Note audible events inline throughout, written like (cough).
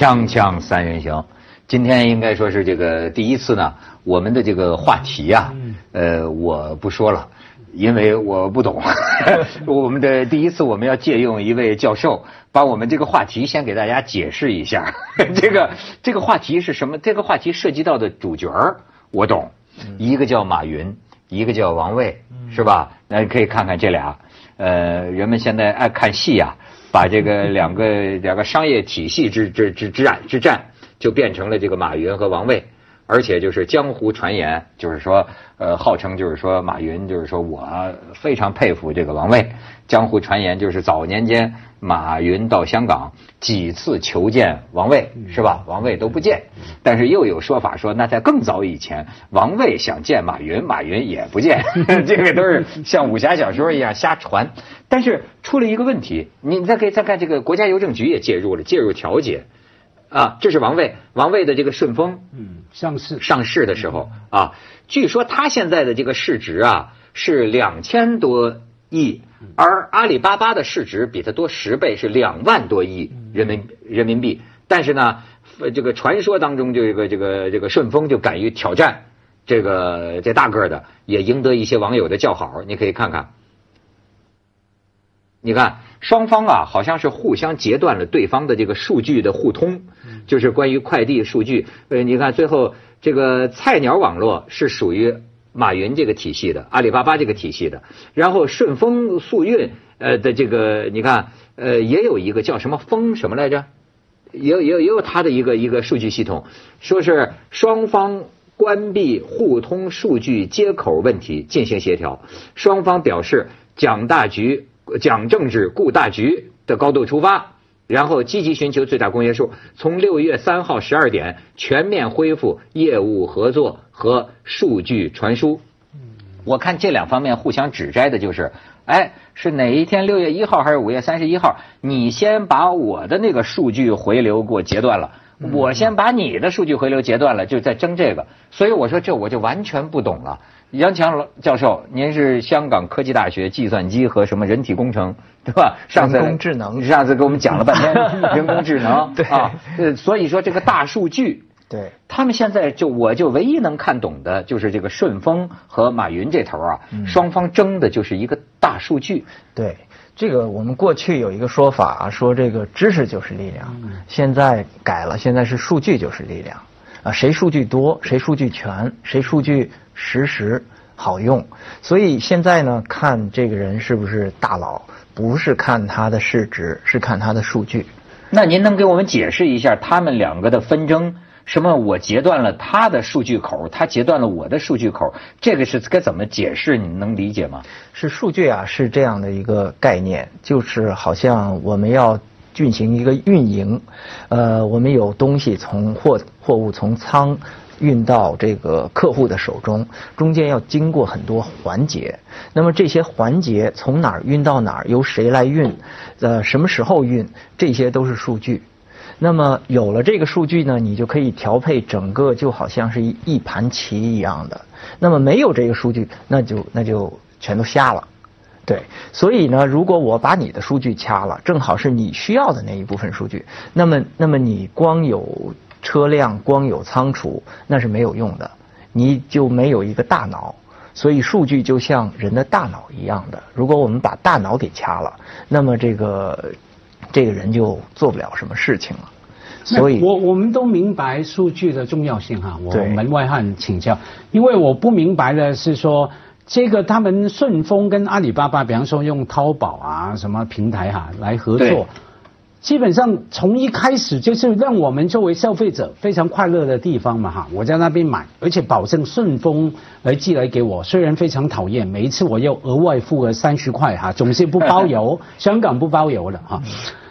锵锵三人行，今天应该说是这个第一次呢。我们的这个话题呀、呃，我不说了，因为我不懂。(laughs) 我们的第一次，我们要借用一位教授，把我们这个话题先给大家解释一下。(laughs) 这个这个话题是什么？这个话题涉及到的主角儿我懂，一个叫马云，一个叫王卫，是吧？那可以看看这俩。呃，人们现在爱看戏呀、把这个两个两个商业体系之之之之战之战，就变成了这个马云和王卫，而且就是江湖传言，就是说，呃，号称就是说马云就是说我非常佩服这个王卫，江湖传言就是早年间马云到香港几次求见王卫，是吧？王卫都不见，但是又有说法说，那在更早以前，王卫想见马云，马云也不见，(laughs) 这个都是像武侠小说一样瞎传。但是出了一个问题，你再可以再看这个国家邮政局也介入了，介入调解。啊，这是王卫，王卫的这个顺丰嗯，上市上市的时候啊，据说他现在的这个市值啊是两千多亿，而阿里巴巴的市值比它多十倍，是两万多亿人民人民币。但是呢，呃这个传说当中，这个这个这个顺丰就敢于挑战这个这大个儿的，也赢得一些网友的叫好。你可以看看，你看双方啊，好像是互相截断了对方的这个数据的互通，就是关于快递数据。呃，你看最后这个菜鸟网络是属于马云这个体系的，阿里巴巴这个体系的，然后顺丰速运呃的这个，你看呃也有一个叫什么风什么来着？也有也有也有它的一个一个数据系统，说是双方关闭互通数据接口问题进行协调，双方表示讲大局、讲政治、顾大局的高度出发，然后积极寻求最大公约数，从六月三号十二点全面恢复业务合作和数据传输。我看这两方面互相指摘的就是，哎，是哪一天六月一号还是五月三十一号？你先把我的那个数据回流给我截断了，我先把你的数据回流截断了，就在争这个。所以我说这我就完全不懂了。杨强教授，您是香港科技大学计算机和什么人体工程，对吧？上次人工智能上次给我们讲了半天 (laughs) 人工智能，对啊，呃，所以说这个大数据。对，他们现在就我就唯一能看懂的就是这个顺丰和马云这头啊，双方争的就是一个大数据。对，这个我们过去有一个说法，说这个知识就是力量，现在改了，现在是数据就是力量。啊，谁数据多，谁数据全，谁数据实时好用。所以现在呢，看这个人是不是大佬，不是看他的市值，是看他的数据。那您能给我们解释一下他们两个的纷争？什么？我截断了他的数据口，他截断了我的数据口，这个是该怎么解释？你能理解吗？是数据啊，是这样的一个概念，就是好像我们要进行一个运营，呃，我们有东西从货货物从仓运到这个客户的手中，中间要经过很多环节。那么这些环节从哪儿运到哪儿，由谁来运，呃，什么时候运，这些都是数据。那么有了这个数据呢，你就可以调配整个，就好像是一一盘棋一样的。那么没有这个数据，那就那就全都瞎了。对，所以呢，如果我把你的数据掐了，正好是你需要的那一部分数据，那么那么你光有车辆，光有仓储，那是没有用的，你就没有一个大脑。所以数据就像人的大脑一样的，如果我们把大脑给掐了，那么这个这个人就做不了什么事情了。所以我我们都明白数据的重要性哈。我门外汉请教，因为我不明白的是说，这个他们顺丰跟阿里巴巴，比方说用淘宝啊什么平台哈、来合对作，基本上从一开始就是让我们作为消费者非常快乐的地方嘛哈。我在那边买，而且保证顺丰来寄来给我，虽然非常讨厌，每一次我要额外付个三十块哈，总是不包邮，(laughs) 香港不包邮了哈。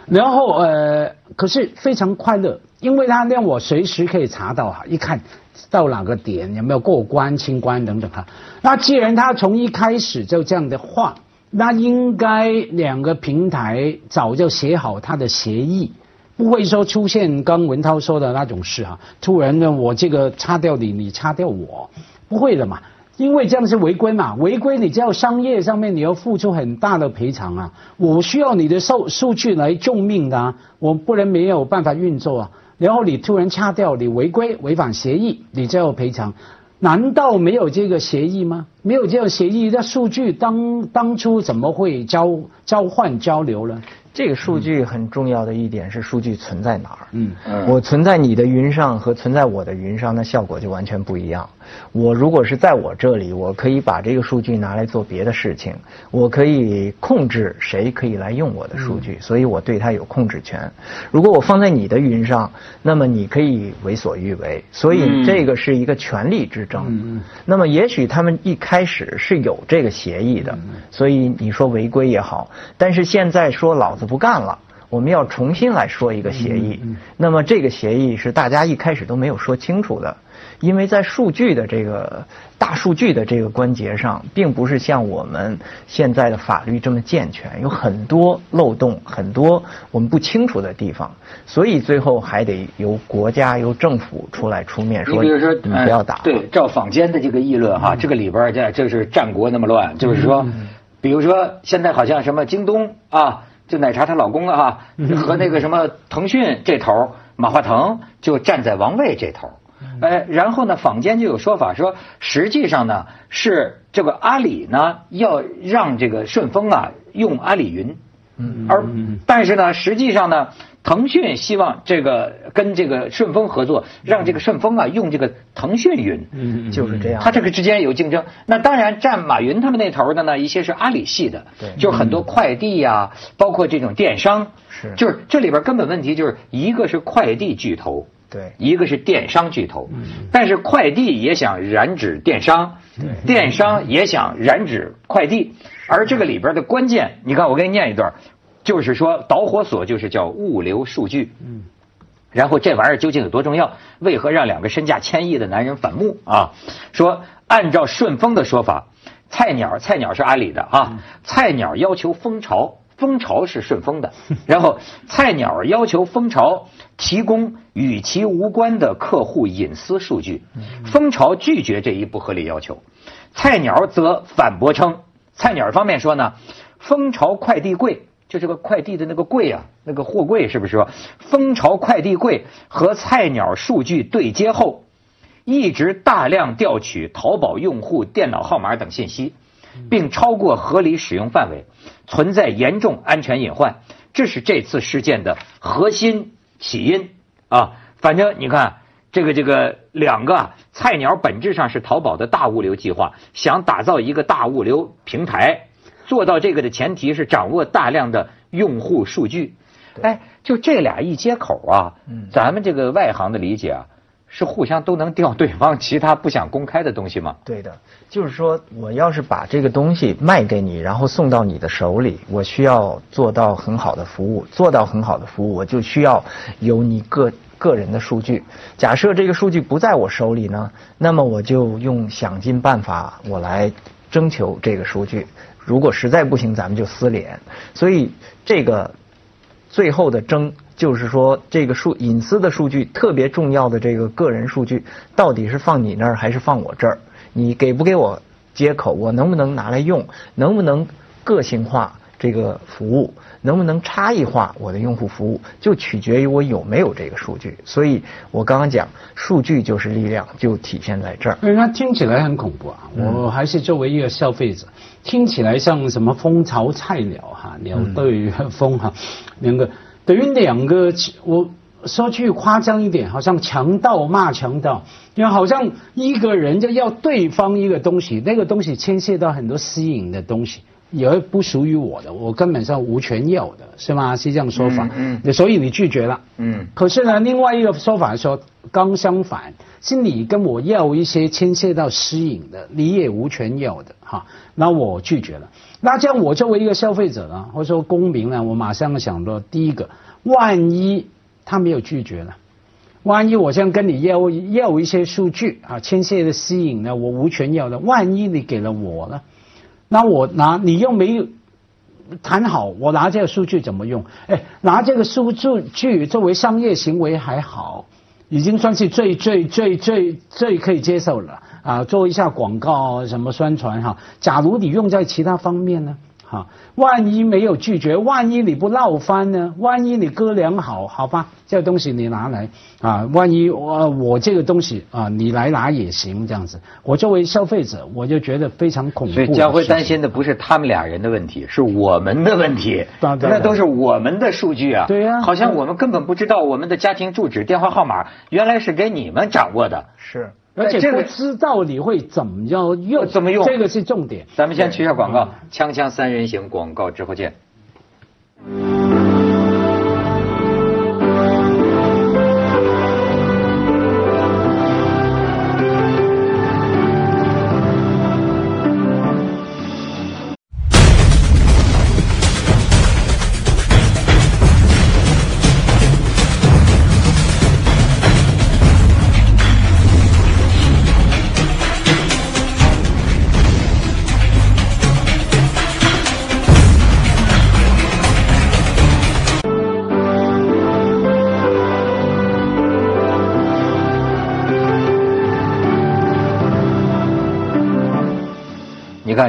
然后呃，可是非常快乐，因为它让我随时可以查到哈，一看到哪个点有没有过关、清关等等哈。那既然它从一开始就这样的话，那应该两个平台早就写好它的协议，不会说出现刚文涛说的那种事啊、突然呢我这个擦掉你，你擦掉我，不会的嘛。因为这样是违规嘛，违规你只要商业上面你要付出很大的赔偿啊，我需要你的数数据来救命的啊，我不能没有办法运作啊。然后你突然掐掉，你违规违反协议，你就要赔偿。难道没有这个协议吗？没有这个协议，那数据当当初怎么会交交换交流呢？这个数据很重要的一点是数据存在哪儿？嗯嗯我存在你的云上和存在我的云上，那效果就完全不一样。我如果是在我这里，我可以把这个数据拿来做别的事情，我可以控制谁可以来用我的数据，所以我对它有控制权。如果我放在你的云上，那么你可以为所欲为，所以嗯这个是一个权力之争。嗯嗯那么也许他们一开始是有这个协议的，所以你说违规也好，但是现在说老子不干了。我们要重新来说一个协议，那么这个协议是大家一开始都没有说清楚的，因为在数据的这个大数据的这个关节上，并不是像我们现在的法律这么健全，有很多漏洞，很多我们不清楚的地方，所以最后还得由国家由政府出来出面说，你比如说，你不要打呃。对，照坊间的这个议论哈，这个里边儿这这是战国那么乱，就是说，比如说现在好像什么京东啊，就奶茶她老公啊，和那个什么腾讯这头，马化腾就站在王卫这头儿。呃，然后呢，坊间就有说法说，实际上呢是这个阿里呢要让这个顺丰啊用阿里云，而但是呢，实际上呢，腾讯希望这个跟这个顺丰合作，让这个顺丰啊用这个腾讯云，嗯就是这样。它这个之间有竞争。那当然，占马云他们那头的呢，一些是阿里系的，对。就是很多快递呀、包括这种电商，是。就是这里边根本问题就是一个是快递巨头，对。一个是电商巨头，但是快递也想染指电商，电商也想染指快递，而这个里边的关键，你看我给你念一段，就是说导火索就是叫物流数据，嗯然后这玩意儿究竟有多重要？为何让两个身价千亿的男人反目？啊？说按照顺丰的说法，菜鸟菜鸟是阿里的啊，菜鸟要求蜂巢，蜂巢是顺丰的，然后菜鸟要求蜂巢提供与其无关的客户隐私数据，蜂巢拒绝这一不合理要求，菜鸟则反驳称，菜鸟方面说呢，蜂巢快递柜。就这个快递的那个柜啊，那个货柜是不是说，蜂巢快递柜和菜鸟数据对接后，一直大量调取淘宝用户电脑号码等信息，并超过合理使用范围，存在严重安全隐患。这是这次事件的核心起因啊。反正你看，这个这个两个啊菜鸟本质上是淘宝的大物流计划，想打造一个大物流平台。做到这个的前提是掌握大量的用户数据。哎，就这俩一接口啊，咱们这个外行的理解啊，是互相都能调对方其他不想公开的东西吗？对的，就是说，我要是把这个东西卖给你，然后送到你的手里，我需要做到很好的服务，做到很好的服务，我就需要有你个个人的数据。假设这个数据不在我手里呢，那么我就用想尽办法，我来征求这个数据。如果实在不行，咱们就撕脸。所以这个最后的争，就是说这个数隐私的数据特别重要的这个个人数据，到底是放你那儿还是放我这儿？你给不给我接口？我能不能拿来用？能不能个性化这个服务？能不能差异化我的用户服务？就取决于我有没有这个数据。所以我刚刚讲，数据就是力量，就体现在这儿。那听起来很恐怖啊！我还是作为一个消费者，听起来像什么蜂巢菜鸟哈，鸟对蜂哈，两个等于两个，我说句夸张一点，好像强盗骂强盗，因为好像一个人就要对方一个东西，那个东西牵涉到很多私隐的东西。也不属于我的，我根本上无权要的，是吗？是这样说法。嗯所以你拒绝了。嗯可是呢，另外一个说法说刚相反，是你跟我要一些牵涉到私隐的，你也无权要的哈，那我拒绝了。那这样我作为一个消费者呢，或者说公民呢，我马上想到第一个，万一他没有拒绝呢？万一我想跟你要要一些数据啊，牵涉的私隐呢，我无权要的。万一你给了我呢？那我拿你又没有谈好，我拿这个数据怎么用？哎，拿这个数据作为商业行为还好，已经算是最最最最最可以接受了啊！做一下广告什么宣传哈。假如你用在其他方面呢？哈，万一没有拒绝，万一你不闹翻呢？万一你哥俩好，好吧，这个东西你拿来啊，万一我我这个东西啊，你来拿也行，这样子。我作为消费者，我就觉得非常恐怖。所以家辉担心的不是他们俩人的问题，是我们的问题。那都是我们的数据啊。对呀。好像我们根本不知道我们的家庭住址、电话号码原来是给你们掌握的。是。而且不知道你会怎么样用，怎么用？这个是重点。咱们先去一下广告，锵锵三人行广告之后见。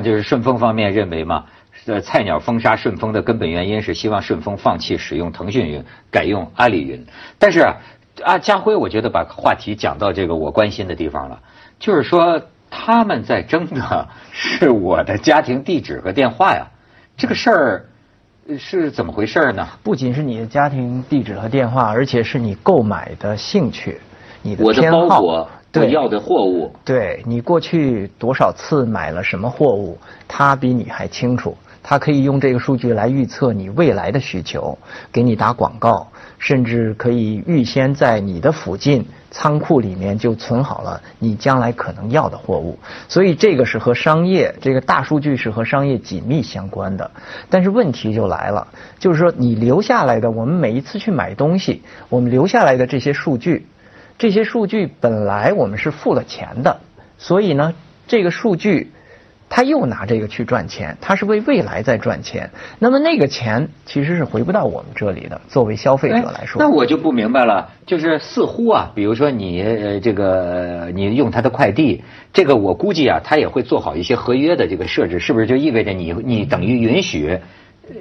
看，就是顺丰方面认为嘛，呃，菜鸟封杀顺丰的根本原因是希望顺丰放弃使用腾讯云，改用阿里云。但是啊，啊，家辉，我觉得把话题讲到这个我关心的地方了，就是说他们在争的是我的家庭地址和电话呀，这个事儿是怎么回事呢？不仅是你的家庭地址和电话，而且是你购买的兴趣，你的偏好。对要的货物，对你过去多少次买了什么货物，他比你还清楚。他可以用这个数据来预测你未来的需求，给你打广告，甚至可以预先在你的附近仓库里面就存好了你将来可能要的货物。所以这个是和商业，这个大数据是和商业紧密相关的。但是问题就来了，就是说你留下来的，我们每一次去买东西，我们留下来的这些数据。这些数据本来我们是付了钱的，所以呢，这个数据他又拿这个去赚钱，他是为未来在赚钱。那么那个钱其实是回不到我们这里的。作为消费者来说，那我就不明白了。就是似乎啊，比如说你呃这个你用他的快递，这个我估计啊，他也会做好一些合约的这个设置，是不是就意味着你你等于允许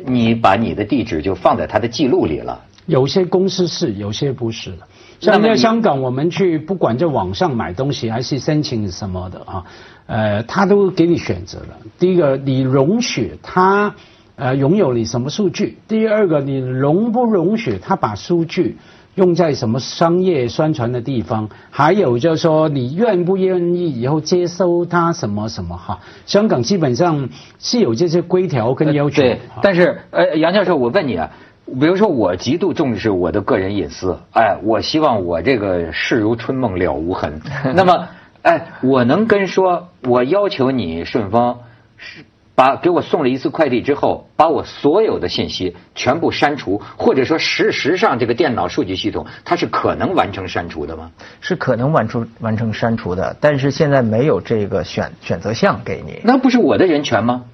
你把你的地址就放在他的记录里了？有些公司是，有些不是的。像在香港，我们去不管在网上买东西还是申请什么的啊，呃，他都给你选择了。第一个，你容许他呃拥有你什么数据；第二个，你容不容许他把数据用在什么商业宣传的地方；还有就是说，你愿不愿意以后接收他什么什么哈？香港基本上是有这些规条跟要求。对，但是呃，杨教授，我问你啊。比如说，我极度重视我的个人隐私，哎，我希望我这个事如春梦了无痕。(laughs) 那么，哎，我能跟说，我要求你顺丰是把给我送了一次快递之后，把我所有的信息全部删除，或者说事实上这个电脑数据系统它是可能完成删除的吗？是可能完成完成删除的，但是现在没有这个选选择项给你。那不是我的人权吗？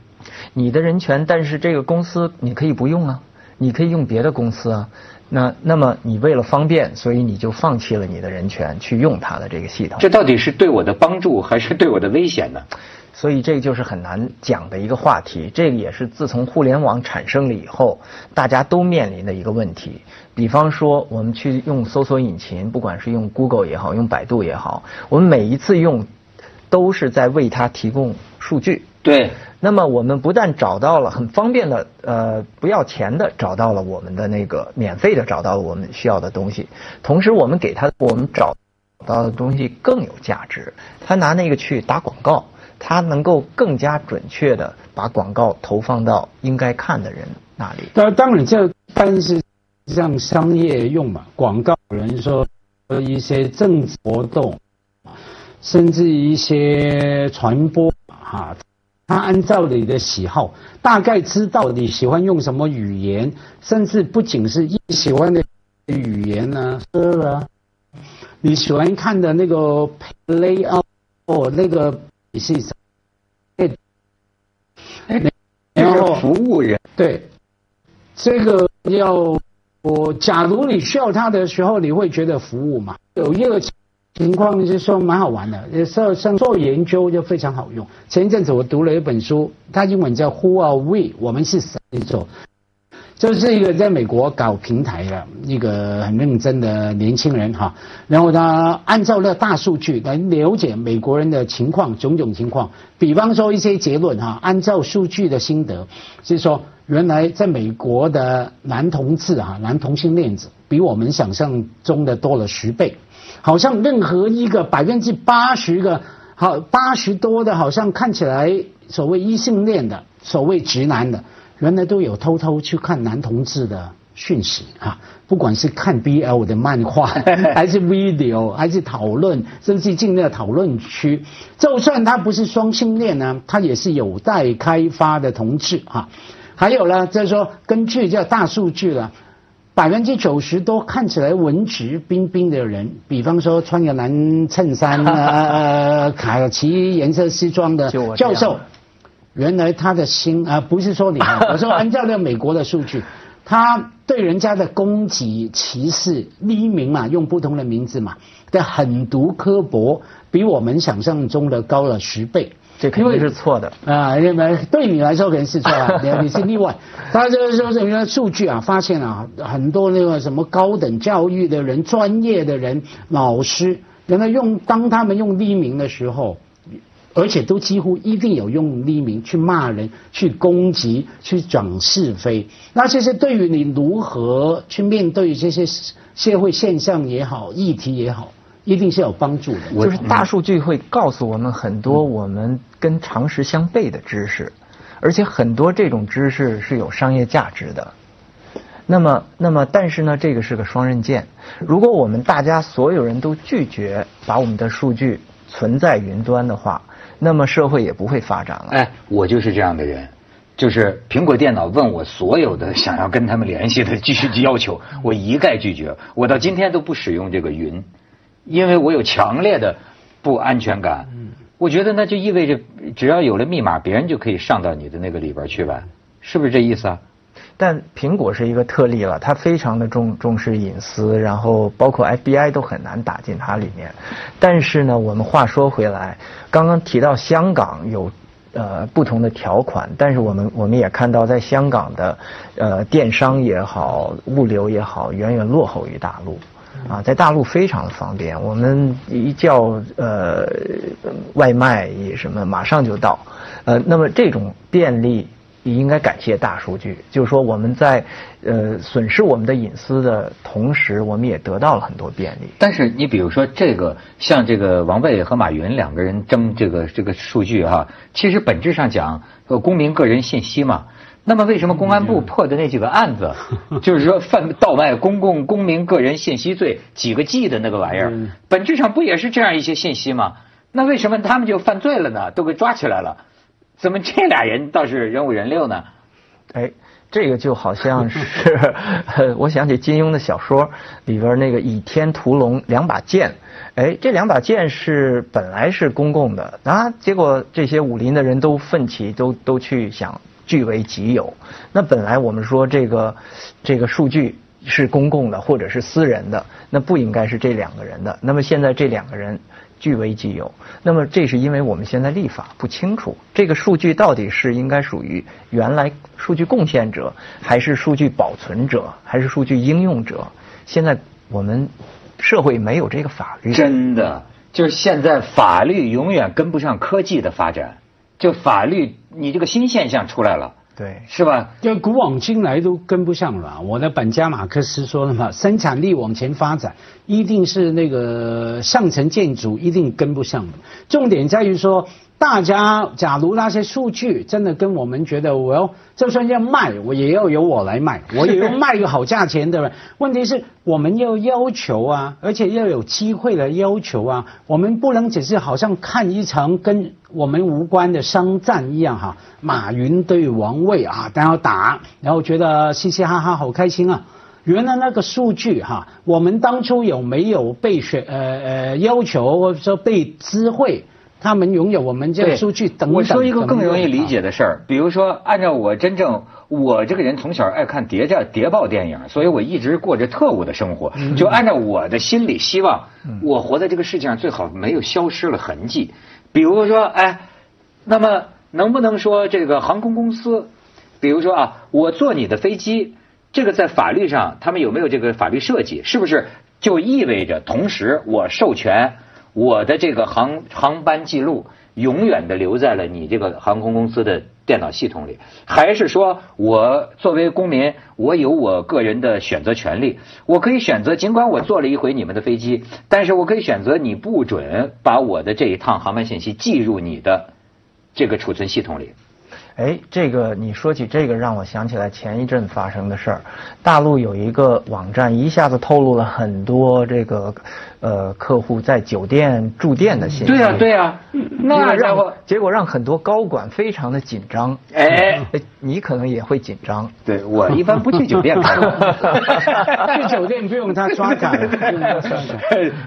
你的人权，但是这个公司你可以不用啊。你可以用别的公司啊，那那么你为了方便，所以你就放弃了你的人权去用它的这个系统。这到底是对我的帮助还是对我的危险呢？所以这个就是很难讲的一个话题。这个也是自从互联网产生了以后，大家都面临的一个问题。比方说，我们去用搜索引擎，不管是用 Google 也好，用百度也好，我们每一次用，都是在为它提供数据。对。那么我们不但找到了很方便的，呃，不要钱的找到了我们的那个免费的找到了我们需要的东西，同时我们给他我们找到的东西更有价值。他拿那个去打广告，他能够更加准确的把广告投放到应该看的人那里。当当然这但是像商业用嘛，广告有人说一些政治活动，甚至一些传播啊。他按照你的喜好，大概知道你喜欢用什么语言，甚至不仅是你喜欢的语言呢，是啊，你喜欢看的那个 play out 哦，那个你是什么？然后服务人对，这个要我，假如你需要他的时候，你会觉得服务嘛？有热情情况就是说蛮好玩的，有时候像做研究就非常好用。前一阵子我读了一本书，它英文叫 Who Are We？我们是谁？做，就是一个在美国搞平台的一个很认真的年轻人哈。然后他按照那大数据来了解美国人的情况，种种情况。比方说一些结论哈，按照数据的心得，是说原来在美国的男同志啊，男同性恋者比我们想象中的多了十倍。好像任何一个百分之八十个好八十多的，好像看起来所谓异性恋的，所谓直男的，原来都有偷偷去看男同志的讯息啊！不管是看 BL 的漫画，(laughs) 还是 video，还是讨论，甚至进那个讨论区，就算他不是双性恋呢，他也是有待开发的同志啊！还有呢，就是说根据这大数据了。百分之九十都看起来文质彬彬的人，比方说穿个蓝衬衫、呃 (laughs) 卡其颜色西装的教授，原来他的心啊，不是说你，(laughs) 我说按照那美国的数据，他对人家的攻击、歧视、匿名嘛，用不同的名字嘛的狠毒刻薄，比我们想象中的高了十倍。这肯定是错的啊！因为对你来说可能是错啊，你 (laughs) 你是例外。他就是说，什么数据啊，发现啊，很多那个什么高等教育的人、专业的人、老师，原来用当他们用匿名的时候，而且都几乎一定有用匿名去骂人、去攻击、去讲是非。那这些对于你如何去面对这些社会现象也好、议题也好。一定是有帮助的，就是大数据会告诉我们很多我们跟常识相悖的知识，而且很多这种知识是有商业价值的。那么，那么，但是呢，这个是个双刃剑。如果我们大家所有人都拒绝把我们的数据存在云端的话，那么社会也不会发展了。哎，我就是这样的人，就是苹果电脑问我所有的想要跟他们联系的继续要求，我一概拒绝。我到今天都不使用这个云。因为我有强烈的不安全感，我觉得那就意味着只要有了密码，别人就可以上到你的那个里边去呗，是不是这意思啊？但苹果是一个特例了，它非常的重重视隐私，然后包括 FBI 都很难打进它里面。但是呢，我们话说回来，刚刚提到香港有呃不同的条款，但是我们我们也看到，在香港的呃电商也好，物流也好，远远落后于大陆。啊，在大陆非常的方便，我们一叫呃外卖一什么马上就到，呃，那么这种便利也应该感谢大数据，就是说我们在呃损失我们的隐私的同时，我们也得到了很多便利。但是你比如说这个，像这个王卫和马云两个人争这个这个数据哈，其实本质上讲，呃公民个人信息嘛。那么为什么公安部破的那几个案子，(laughs) 就是说贩盗卖公共公民个人信息罪几个 G 的那个玩意儿，本质上不也是这样一些信息吗？那为什么他们就犯罪了呢？都给抓起来了，怎么这俩人倒是人五人六呢？哎，这个就好像是 (laughs) 我想起金庸的小说里边那个倚天屠龙两把剑，哎，这两把剑是本来是公共的啊，结果这些武林的人都奋起，都都去想。据为己有，那本来我们说这个这个数据是公共的或者是私人的，那不应该是这两个人的。那么现在这两个人据为己有，那么这是因为我们现在立法不清楚，这个数据到底是应该属于原来数据贡献者，还是数据保存者，还是数据应用者？现在我们社会没有这个法律。真的，就是现在法律永远跟不上科技的发展。就法律，你这个新现象出来了，对，是吧？就古往今来都跟不上了。我的本家马克思说了嘛，生产力往前发展，一定是那个上层建筑一定跟不上的。重点在于说。大家，假如那些数据真的跟我们觉得，我要就算要卖，我也要由我来卖，(laughs) 我也要卖个好价钱，对吧？问题是我们要要求啊，而且要有机会来要求啊，我们不能只是好像看一场跟我们无关的商战一样哈。马云对王卫啊，然后打，然后觉得嘻嘻哈哈好开心啊。原来那个数据哈，我们当初有没有被选呃呃要求或者说被知会？他们拥有我们这个数据等等。我说一个更容易理解的事儿，比如说，按照我真正我这个人从小爱看谍战谍报电影，所以我一直过着特务的生活。就按照我的心理希望，我活在这个世界上最好没有消失了痕迹。比如说，哎，那么能不能说这个航空公司，比如说啊，我坐你的飞机，这个在法律上他们有没有这个法律设计？是不是就意味着同时我授权？我的这个航航班记录永远的留在了你这个航空公司的电脑系统里，还是说我作为公民，我有我个人的选择权利？我可以选择，尽管我坐了一回你们的飞机，但是我可以选择你不准把我的这一趟航班信息记入你的这个储存系统里。哎，这个你说起这个，让我想起来前一阵发生的事儿。大陆有一个网站一下子透露了很多这个呃客户在酒店住店的信息。对呀，对呀，那家伙结果让很多高管非常的紧张。哎，你可能也会紧张。对我一般不去酒店开 (laughs) 去酒店不用他刷卡，(laughs) 不用他刷卡。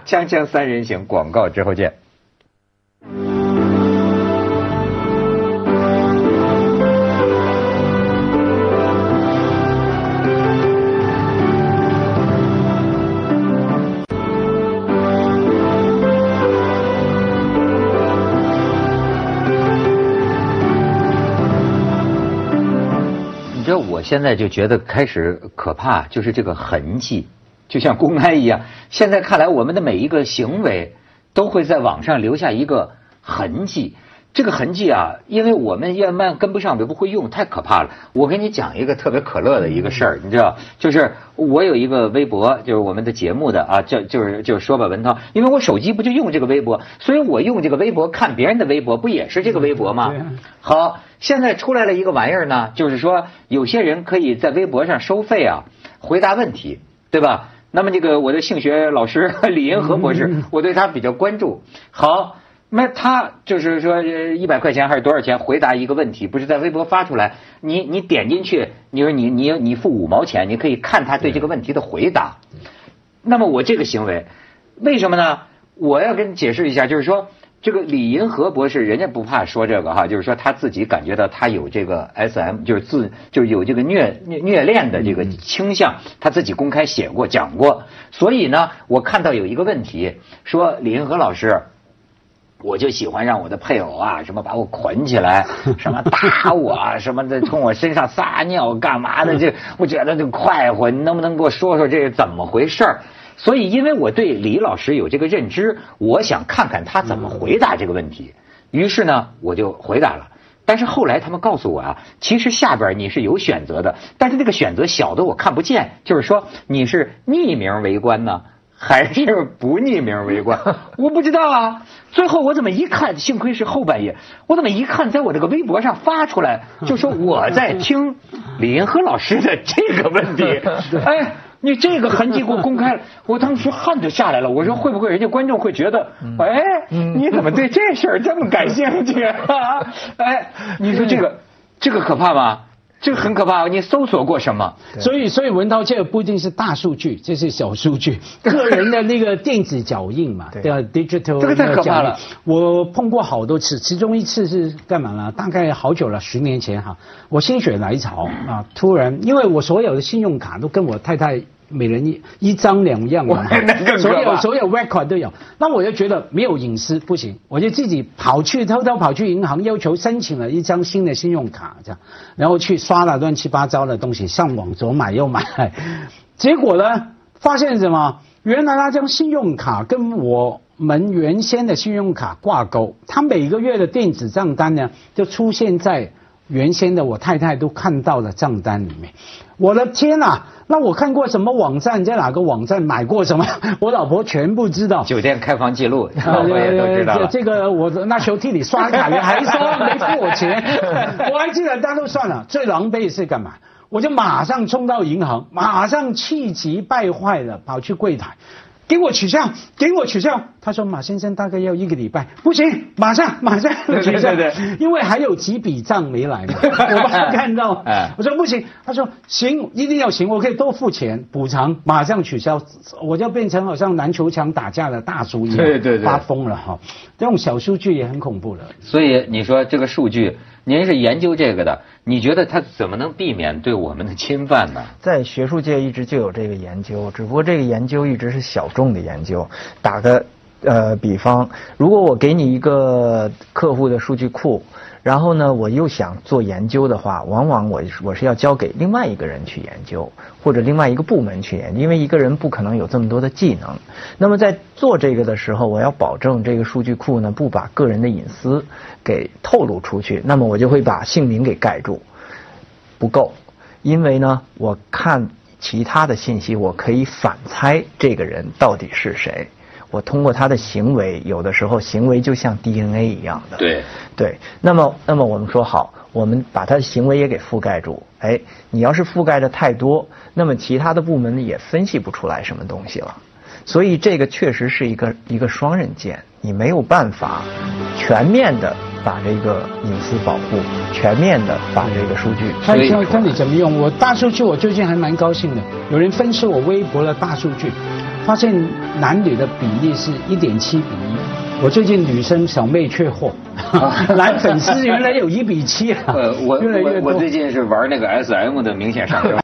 锵锵三人行广告之后见。我现在就觉得开始可怕，就是这个痕迹，就像公安一样。现在看来，我们的每一个行为都会在网上留下一个痕迹。这个痕迹啊，因为我们要慢跟不上，也不会用，太可怕了。我给你讲一个特别可乐的一个事儿，你知道，就是我有一个微博，就是我们的节目的啊，叫就是就是说吧，文涛，因为我手机不就用这个微博，所以我用这个微博看别人的微博，不也是这个微博吗？好。现在出来了一个玩意儿呢，就是说有些人可以在微博上收费啊，回答问题，对吧？那么这个我的性学老师李银河博士，我对他比较关注。好，那他就是说一百块钱还是多少钱回答一个问题，不是在微博发出来，你你点进去，你说你你你付五毛钱，你可以看他对这个问题的回答。那么我这个行为，为什么呢？我要跟你解释一下，就是说。这个李银河博士，人家不怕说这个哈，就是说他自己感觉到他有这个 S M，就是自就是有这个虐虐虐恋的这个倾向，他自己公开写过讲过。所以呢，我看到有一个问题，说李银河老师，我就喜欢让我的配偶啊，什么把我捆起来，(laughs) 什么打我，啊，什么的从我身上撒尿干嘛的，这我觉得就快活。你能不能给我说说这是怎么回事儿？所以，因为我对李老师有这个认知，我想看看他怎么回答这个问题。于是呢，我就回答了。但是后来他们告诉我啊，其实下边你是有选择的，但是这个选择小的我看不见。就是说，你是匿名围观呢，还是不匿名围观？我不知道啊。最后我怎么一看，幸亏是后半夜，我怎么一看，在我这个微博上发出来，就说我在听李银河老师的这个问题。(laughs) 哎。你这个痕迹给我公开了，我当时汗就下来了。我说会不会人家观众会觉得，哎，你怎么对这事儿这么感兴趣？(laughs) 哎，你说这个这个可怕吗？这个很可怕，你搜索过什么？所以，所以文涛这个不一定是大数据，这是小数据，(laughs) 个人的那个电子脚印嘛，对吧？digital 这个太可怕了。我碰过好多次，其中一次是干嘛呢？大概好久了，十年前哈，我心血来潮啊，突然因为我所有的信用卡都跟我太太。每人一一张两样嘛，所有所有 record 都有。那我就觉得没有隐私不行，我就自己跑去偷偷跑去银行要求申请了一张新的信用卡，这样，然后去刷了乱七八糟的东西，上网左买右买，结果呢，发现什么？原来那张信用卡跟我们原先的信用卡挂钩，它每个月的电子账单呢，就出现在原先的我太太都看到了账单里面。我的天呐！那我看过什么网站，在哪个网站买过什么，(laughs) 我老婆全部知道。酒店开房记录，(laughs) 老婆也都知道。这个我那时候替你刷卡，你还说没付我钱，(laughs) 我还记得，但都算了。最狼狈是干嘛？我就马上冲到银行，马上气急败坏的跑去柜台。给我取消，给我取消。他说马先生大概要一个礼拜，不行，马上马上取消，对对对。因为还有几笔账没来嘛，我爸看到哎，我说不行，他说行，一定要行，我可以多付钱补偿，马上取消，我就变成好像篮球场打架的大叔一样，对对对。发疯了哈。这种小数据也很恐怖了。所以你说这个数据，您是研究这个的，你觉得它怎么能避免对我们的侵犯呢？在学术界一直就有这个研究，只不过这个研究一直是小众的研究。打个呃比方，如果我给你一个客户的数据库，然后呢，我又想做研究的话，往往我我是要交给另外一个人去研究，或者另外一个部门去研究，因为一个人不可能有这么多的技能。那么在做这个的时候，我要保证这个数据库呢不把个人的隐私给透露出去，那么我就会把姓名给盖住。不够，因为呢，我看其他的信息，我可以反猜这个人到底是谁。我通过他的行为，有的时候行为就像 DNA 一样的。对对，那么那么我们说好，我们把他的行为也给覆盖住。哎，你要是覆盖的太多，那么其他的部门也分析不出来什么东西了。所以这个确实是一个一个双刃剑，你没有办法全面的把这个隐私保护，全面的把这个数据看所以看看你怎么用。我大数据，我最近还蛮高兴的。有人分析我微博的大数据，发现男女的比例是一点七比一。我最近女生小妹缺货，(laughs) 男粉丝原来有一比七啊，呃，我越来越多。我我最近是玩那个 SM 的明显上升。